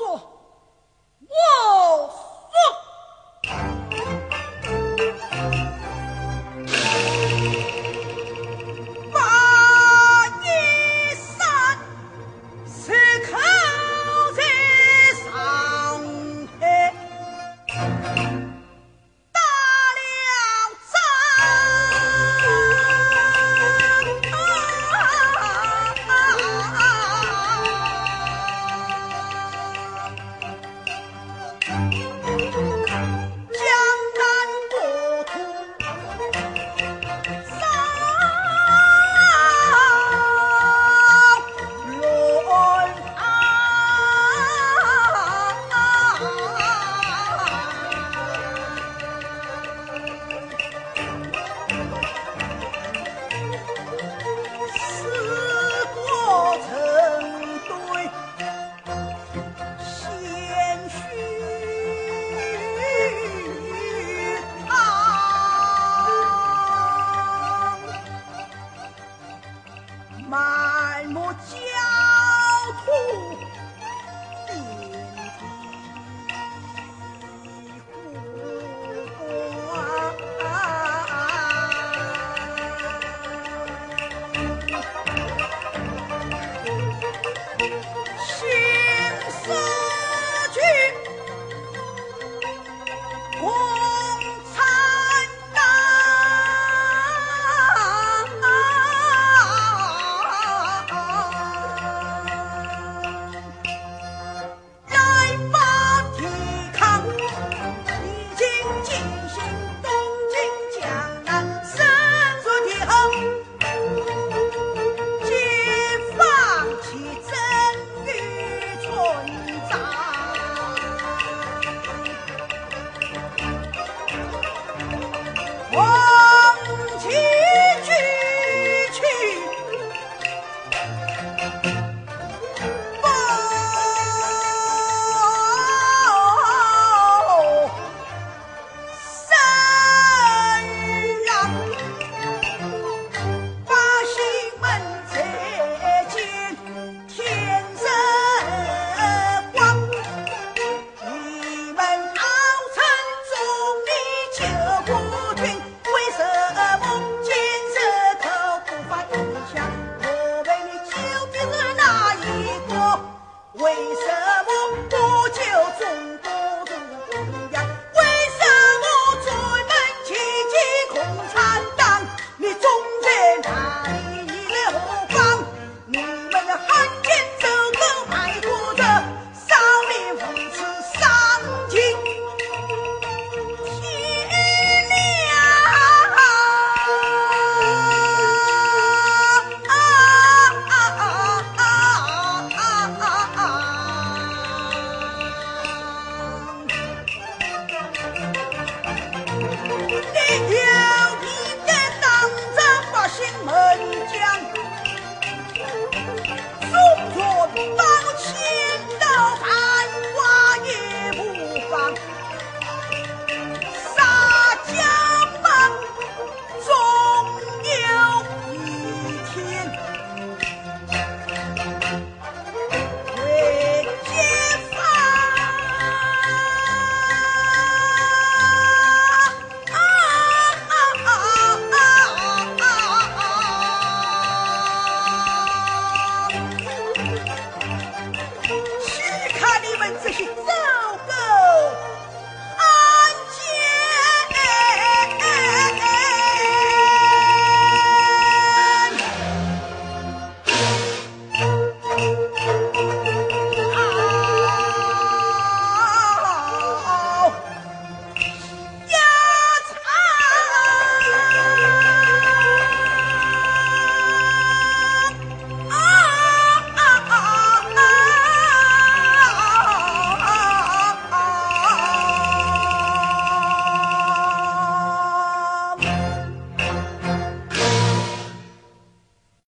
そ。Come on. Thank you.